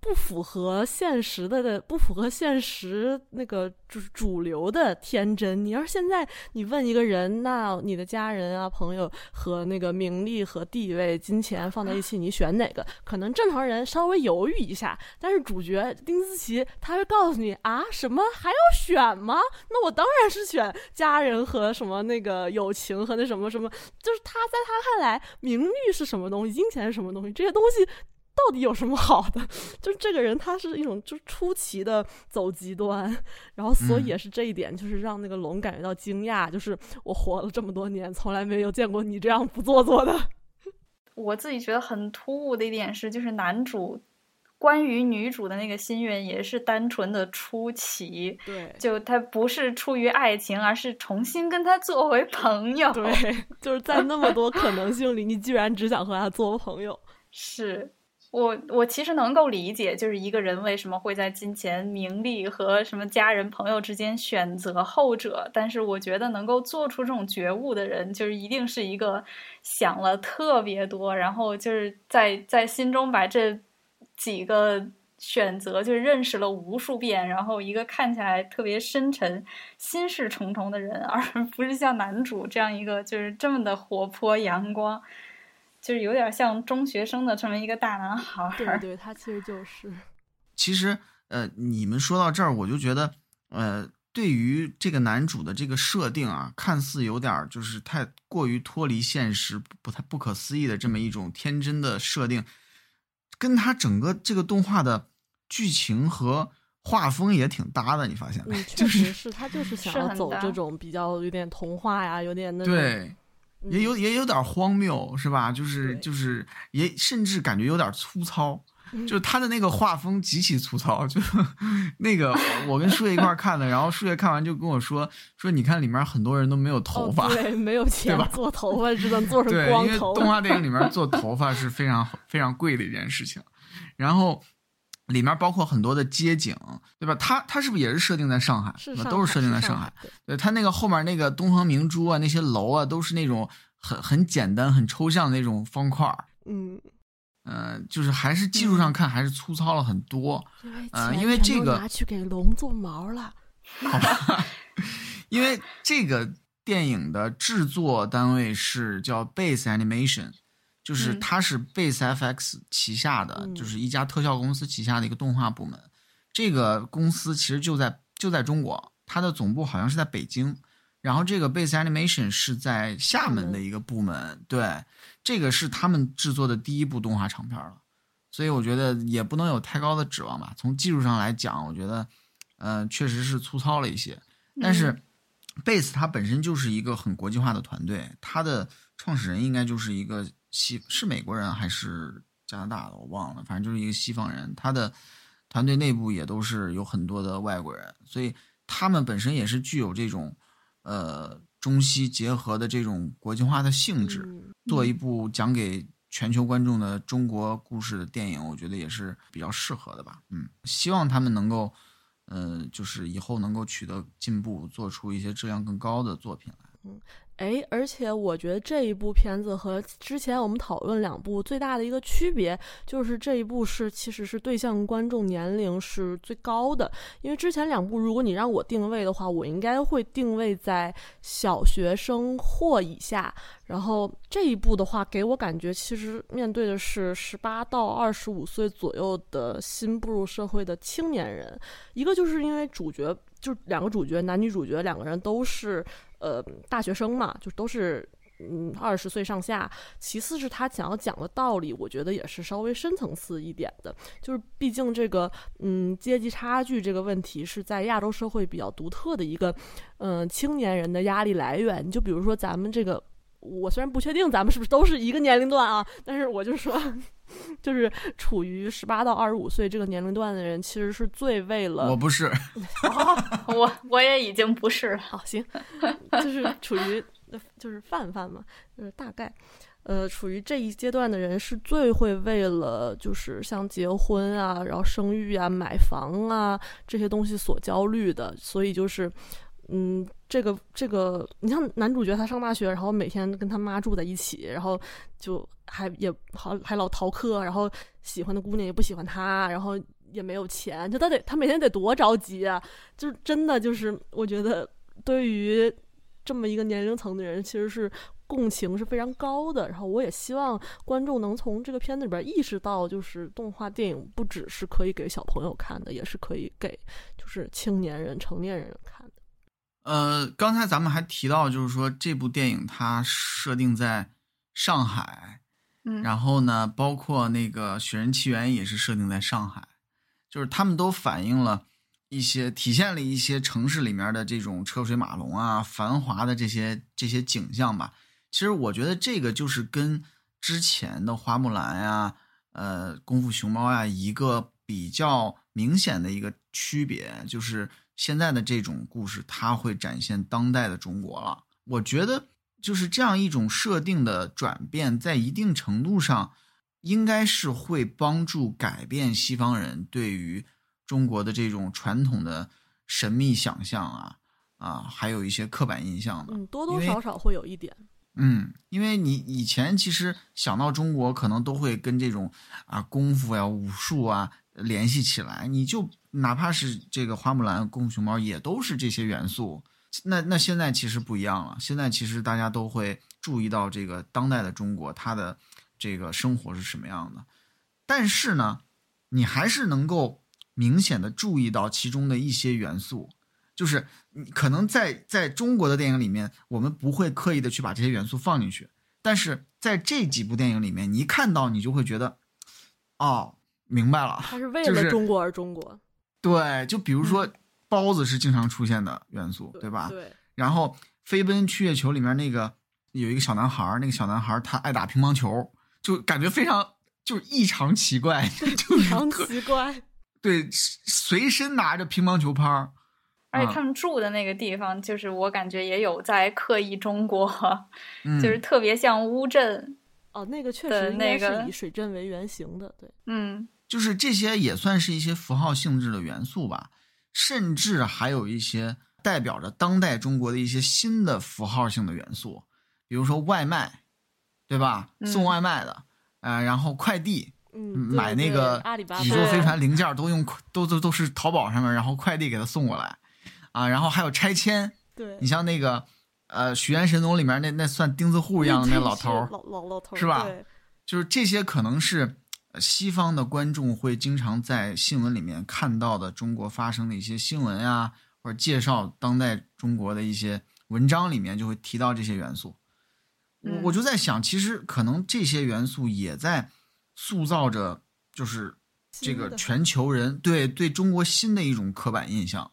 不符合现实的的不符合现实那个就是主流的天真。你要是现在你问一个人，那你的家人啊、朋友和那个名利和地位、金钱放在一起，你选哪个？可能正常人稍微犹豫一下，但是主角丁思琪他会告诉你啊，什么还要选吗？那我当然是选家人和什么那个友情和那什么什么，就是他在他看来，名誉是什么东西，金钱是什么东西，这些东西到底有什么好的？就是这个人他是一种就是出奇的走极端，然后所以嗯也是这一点，就是让那个龙感觉到惊讶，就是我活了这么多年，从来没有见过你这样不做作的。我自己觉得很突兀的一点是，就是男主关于女主的那个心愿也是单纯的出奇，对就他不是出于爱情，而是重新跟他作为朋友。对，就是在那么多可能性里，你居然只想和他做朋友。是我我其实能够理解，就是一个人为什么会在金钱、名利和什么家人、朋友之间选择后者，但是我觉得能够做出这种觉悟的人，就是一定是一个想了特别多，然后就是在在心中把这几个。选择就认识了无数遍，然后一个看起来特别深沉、心事重重的人，而不是像男主这样一个就是这么的活泼阳光。就是有点像中学生的这么一个大男孩儿。对对，他其实就是 其实，呃，你们说到这儿，我就觉得，呃，对于这个男主的这个设定啊，看似有点儿就是太过于脱离现实，不太不可思议的这么一种天真的设定，跟他整个这个动画的剧情和画风也挺搭的。你发现没？嗯，确就是实是他就是想要走这种比较有点童话呀，有点那种对，也嗯有也有点荒谬，是吧？就是就是也甚至感觉有点粗糙。嗯 就是他的那个画风极其粗糙，就 那个我跟树叶一块儿看的，然后树叶看完就跟我说说，你看里面很多人都没有头发，哦、对，没有钱吧做头发，只能做成对，因为。动画电影里面做头发是非常非常贵的一件事情，然后里面包括很多的街景，对吧？它它是不是也是设定在上海？都是设定在上上海。，对对，它那个后面那个东方明珠啊，那些楼啊，都是那种很很简单、很抽象的那种方块儿。嗯，呃，就是还是技术上看还是粗糙了很多。呃因为这个拿去给龙做毛了。好吧，因为这个电影的制作单位是叫 Base Animation，就是嗯它是 Base FX 旗下的，嗯就是一家特效公司旗下的一个动画部门。这个公司其实就在就在中国，它的总部好像是在北京。然后这个 Base Animation 是在厦门的一个部门，对，这个是他们制作的第一部动画长片了，所以我觉得也不能有太高的指望吧。从技术上来讲，我觉得，呃，确实是粗糙了一些。但是嗯 Base 它本身就是一个很国际化的团队，它的创始人应该就是一个西是美国人还是加拿大的，我忘了，反正就是一个西方人。他的团队内部也都是有很多的外国人，所以他们本身也是具有这种呃中西结合的这种国际化的性质。嗯做一部讲给全球观众的中国故事的电影，我觉得也是比较适合的吧。嗯，希望他们能够，呃，就是以后能够取得进步，做出一些质量更高的作品来。哎，而且我觉得这一部片子和之前我们讨论两部最大的一个区别，就是这一部是其实是对象观众年龄是最高的。因为之前两部，如果你让我定位的话，我应该会定位在小学生或以下。然后这一部的话，给我感觉其实面对的是十八到二十五岁左右的新步入社会的青年人。一个就是因为主角就两个主角，男女主角两个人都是呃大学生嘛，就都是嗯二十岁上下。其次是他想要讲的道理，我觉得也是稍微深层次一点的，就是毕竟这个嗯阶级差距这个问题是在亚洲社会比较独特的一个嗯、青年人的压力来源。你就比如说咱们这个。我虽然不确定咱们是不是都是一个年龄段啊，但是我就说，就是处于十八到二十五岁这个年龄段的人，其实是最为了我不是，我我也已经不是了。好，行，就是处于就是泛泛嘛，就是大概，呃，处于这一阶段的人是最会为了就是像结婚啊，然后生育啊、买房啊这些东西所焦虑的，所以就是。嗯，这个这个，你像男主角他上大学，然后每天跟他妈住在一起，然后就还也好还老逃课，然后喜欢的姑娘也不喜欢他，然后也没有钱，就他得他每天得多着急啊！就是真的就是，我觉得对于这么一个年龄层的人，其实是共情是非常高的。然后我也希望观众能从这个片子里边意识到，就是动画电影不只是可以给小朋友看的，也是可以给就是青年人、成年人看。呃，刚才咱们还提到，就是说这部电影它设定在上海，嗯，然后呢，包括那个《雪人奇缘》也是设定在上海，就是他们都反映了一些，体现了一些城市里面的这种车水马龙啊、繁华的这些这些景象吧。其实我觉得这个就是跟之前的花木兰呀、呃功夫熊猫呀一个比较明显的一个区别，就是现在的这种故事，它会展现当代的中国了。我觉得就是这样一种设定的转变，在一定程度上，应该是会帮助改变西方人对于中国的这种传统的神秘想象啊啊，还有一些刻板印象的。嗯，多多少少会有一点。嗯，因为你以前其实想到中国，可能都会跟这种啊功夫呀、武术啊联系起来。你就哪怕是这个花木兰、功夫熊猫，也都是这些元素。那那现在其实不一样了，现在其实大家都会注意到这个当代的中国，它的这个生活是什么样的。但是呢，你还是能够明显的注意到其中的一些元素，就是你可能在在中国的电影里面，我们不会刻意的去把这些元素放进去，但是在这几部电影里面，你一看到你就会觉得，哦，明白了，它是为了中国而中国，对，就比如说包子是经常出现的元素，对吧？对，然后《飞奔去月球》里面那个有一个小男孩，那个小男孩他爱打乒乓球，就感觉非常就是异常奇怪，就非常奇怪。对随身拿着乒乓球拍而且他们住的那个地方，就是我感觉也有在刻意中国，嗯，就是特别像乌镇。哦，那个确实应该那个是以水镇为原型的，对。嗯就是这些也算是一些符号性质的元素吧，甚至还有一些代表着当代中国的一些新的符号性的元素，比如说外卖，对吧？嗯送外卖的，呃，然后快递，嗯，买那个宇宙飞船零件都用都都都是淘宝上面，然后快递给他送过来，啊，然后还有拆迁，对。你像那个呃《许愿神农》里面那那算钉子户一样的那老头儿，老老老头是吧就是这些可能是西方的观众会经常在新闻里面看到的中国发生的一些新闻啊，或者介绍当代中国的一些文章里面就会提到这些元素。我嗯我就在想，其实可能这些元素也在塑造着，就是这个全球人对对中国新的一种刻板印象。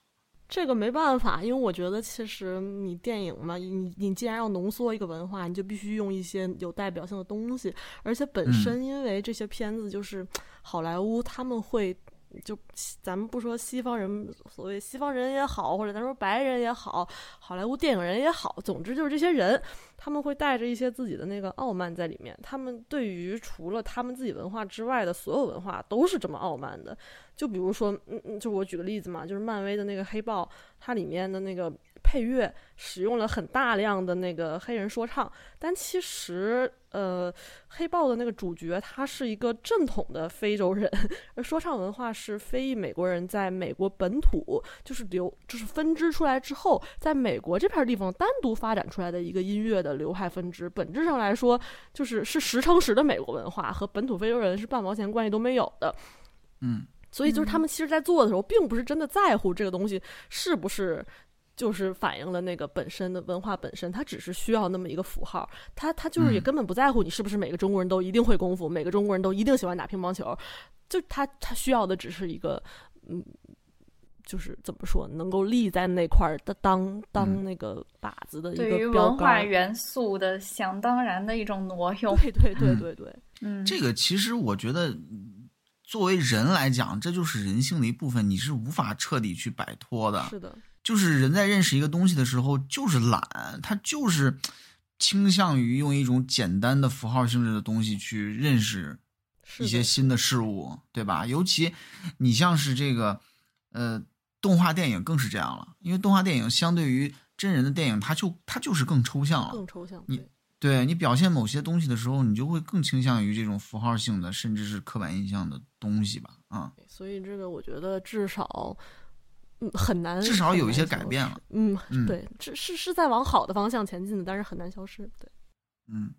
这个没办法，因为我觉得其实你电影嘛，你你既然要浓缩一个文化，你就必须用一些有代表性的东西，而且本身因为这些片子就是好莱坞，他们会。就咱们不说西方人，所谓西方人也好，或者咱说白人也好，好莱坞电影人也好，总之就是这些人，他们会带着一些自己的那个傲慢在里面。他们对于除了他们自己文化之外的所有文化都是这么傲慢的。就比如说，嗯嗯，就我举个例子嘛，就是漫威的那个黑豹，它里面的那个配乐使用了很大量的那个黑人说唱，但其实，呃，黑豹的那个主角他是一个正统的非洲人，而说唱文化是非裔美国人在美国本土就是流就是分支出来之后，在美国这片地方单独发展出来的一个音乐的流派分支，本质上来说就是是十乘十的美国文化，和本土非洲人是半毛钱关系都没有的。嗯，所以就是他们其实，在做的时候，并不是真的在乎这个东西是不是就是反映了那个本身的文化本身，它只是需要那么一个符号，它它就是也嗯根本不在乎你是不是每个中国人都一定会功夫，每个中国人都一定喜欢打乒乓球，就他他需要的只是一个嗯。就是怎么说，能够立在那块儿的当当那个靶子的一对于个文化。元素的想当然的一种挪用。对对对嗯对对，嗯，这个其实我觉得，嗯作为人来讲，这就是人性的一部分，你是无法彻底去摆脱的。是的，就是人在认识一个东西的时候，就是懒，他就是倾向于用一种简单的符号性质的东西去认识一些新的事物，对吧？尤其你像是这个，呃，动画电影更是这样了，因为动画电影相对于真人的电影，它就它就是更抽象了。更抽象。你对对你表现某些东西的时候，你就会更倾向于这种符号性的，甚至是刻板印象的东西吧？啊、所以这个我觉得至少，嗯，很难，至少有一些改变了。嗯，嗯对，这是是在往好的方向前进的，但是很难消失。对，嗯，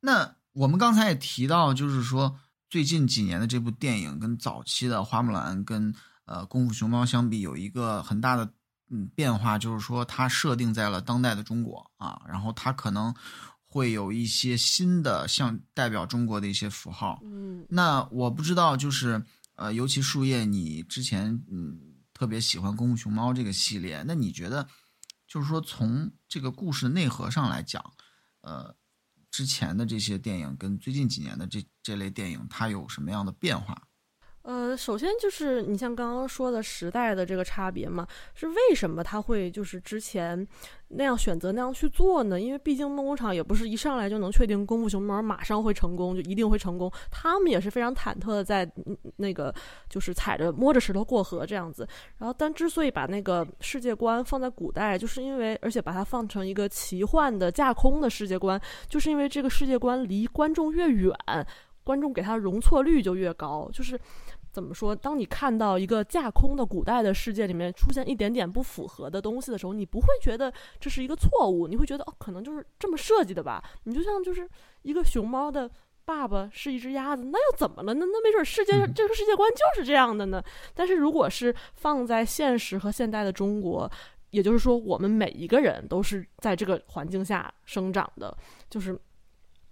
那我们刚才也提到，就是说最近几年的这部电影跟早期的《花木兰》跟呃《功夫熊猫》相比，有一个很大的嗯变化，就是说它设定在了当代的中国啊，然后它可能会有一些新的像代表中国的一些符号。嗯，那我不知道，就是呃，尤其树叶，你之前嗯特别喜欢《功夫熊猫》这个系列，那你觉得就是说从这个故事内核上来讲，呃，之前的这些电影跟最近几年的这这类电影，它有什么样的变化？呃，首先就是你像刚刚说的时代的这个差别嘛，是为什么他会就是之前那样选择那样去做呢？因为毕竟梦工厂也不是一上来就能确定功夫熊猫马上会成功，就一定会成功。他们也是非常忐忑的在那个就是踩着摸着石头过河这样子。然后，但之所以把那个世界观放在古代，就是因为而且把它放成一个奇幻的架空的世界观，就是因为这个世界观离观众越远，观众给它容错率就越高，就是。怎么说？当你看到一个架空的古代的世界里面出现一点点不符合的东西的时候，你不会觉得这是一个错误，你会觉得哦，可能就是这么设计的吧。你就像就是一个熊猫的爸爸是一只鸭子，那又怎么了呢？那没准世界这个世界观就是这样的呢。但是如果是放在现实和现代的中国，也就是说，我们每一个人都是在这个环境下生长的，就是。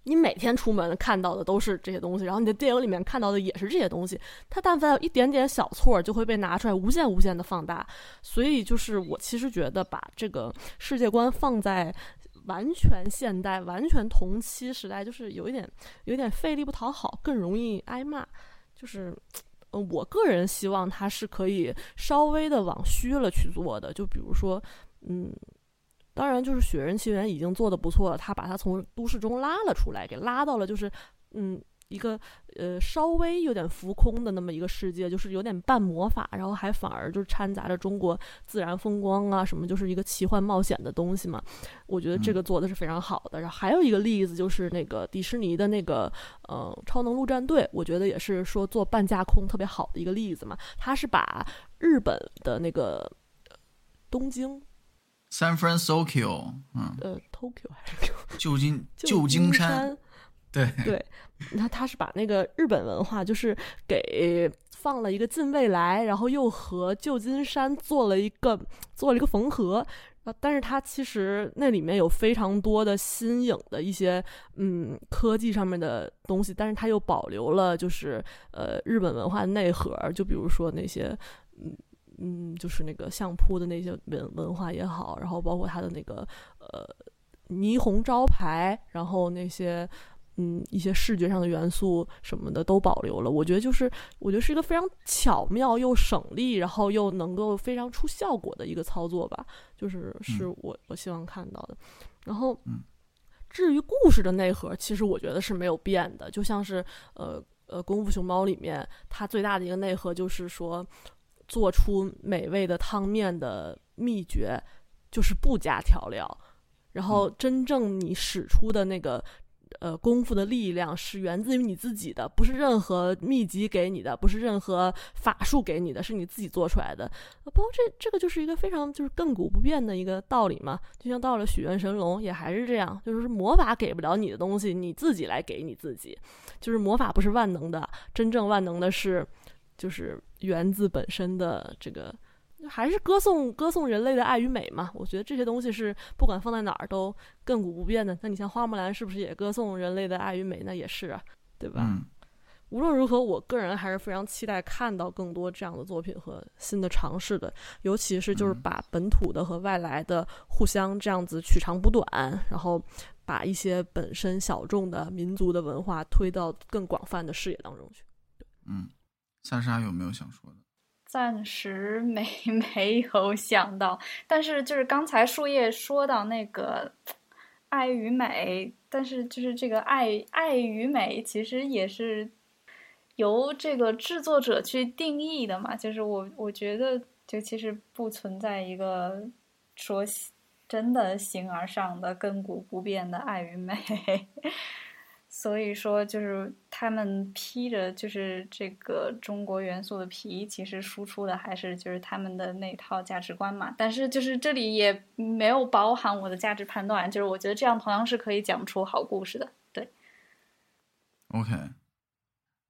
你每天出门看到的都是这些东西，然后你的电影里面看到的也是这些东西。它但凡有一点点小错，就会被拿出来无限无限的放大。所以就是我其实觉得把这个世界观放在完全现代、完全同期时代，就是有一点有一点费力不讨好，更容易挨骂。就是，呃，我个人希望它是可以稍微的往虚了去做的。就比如说，嗯。当然，就是《雪人奇缘》已经做的不错了，他把它从都市中拉了出来，给拉到了就是，嗯，一个呃稍微有点浮空的那么一个世界，就是有点半魔法，然后还反而就是掺杂着中国自然风光啊什么，就是一个奇幻冒险的东西嘛。我觉得这个做的是非常好的。然后还有一个例子就是那个迪士尼的那个呃超能陆战队，我觉得也是说做半架空特别好的一个例子嘛。它是把日本的那个东京。San Francisco，嗯，呃，Tokyo 还是旧金旧金山？对对，那他是把那个日本文化，就是给放了一个近未来，然后又和旧金山做了一个做了一个缝合啊。但是它其实那里面有非常多的新颖的一些嗯科技上面的东西，但是它又保留了就是呃日本文化的内核，就比如说那些嗯。嗯，就是那个相扑的那些文文化也好，然后包括它的那个呃霓虹招牌，然后那些嗯一些视觉上的元素什么的都保留了。我觉得就是我觉得是一个非常巧妙又省力，然后又能够非常出效果的一个操作吧。就是是我我希望看到的。然后至于故事的内核，其实我觉得是没有变的。就像是呃呃功夫熊猫里面，它最大的一个内核就是说。做出美味的汤面的秘诀就是不加调料，然后真正你使出的那个呃功夫的力量是源自于你自己的，不是任何秘籍给你的，不是任何法术给你的，是你自己做出来的。包括这这个就是一个非常就是亘古不变的一个道理嘛，就像到了许愿神龙也还是这样，就是魔法给不了你的东西，你自己来给你自己，就是魔法不是万能的，真正万能的是。就是源自本身的这个，还是歌颂歌颂人类的爱与美嘛？我觉得这些东西是不管放在哪儿都亘古不变的。那你像花木兰是不是也歌颂人类的爱与美？那也是啊，对吧？嗯。无论如何，我个人还是非常期待看到更多这样的作品和新的尝试的，尤其是就是把本土的和外来的互相这样子取长补短，然后把一些本身小众的民族的文化推到更广泛的视野当中去。嗯。莎莎有没有想说的？暂时没 没有想到，但是就是刚才树叶说到那个爱与美，但是就是这个爱爱与美其实也是由这个制作者去定义的嘛。就是我我觉得就其实不存在一个说真的形而上的亘古不变的爱与美。所以说，就是他们披着就是这个中国元素的皮，其实输出的还是就是他们的那套价值观嘛。但是就是这里也没有包含我的价值判断，就是我觉得这样同样是可以讲出好故事的。对，OK，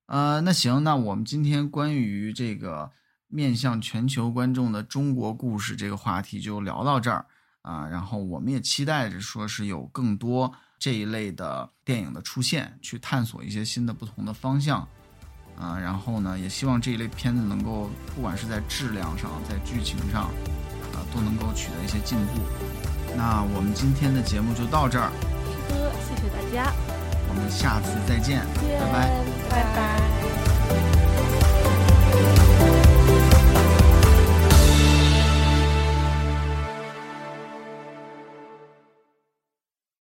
呃，那行，那我们今天关于这个面向全球观众的中国故事这个话题就聊到这儿啊。然后我们也期待着说是有更多。这一类的电影的出现，去探索一些新的不同的方向，啊，然后呢，也希望这一类片子能够，不管是在质量上，在剧情上，啊，都能够取得一些进步。那我们今天的节目就到这儿。是的，谢谢大家。我们下次再见，拜拜拜拜。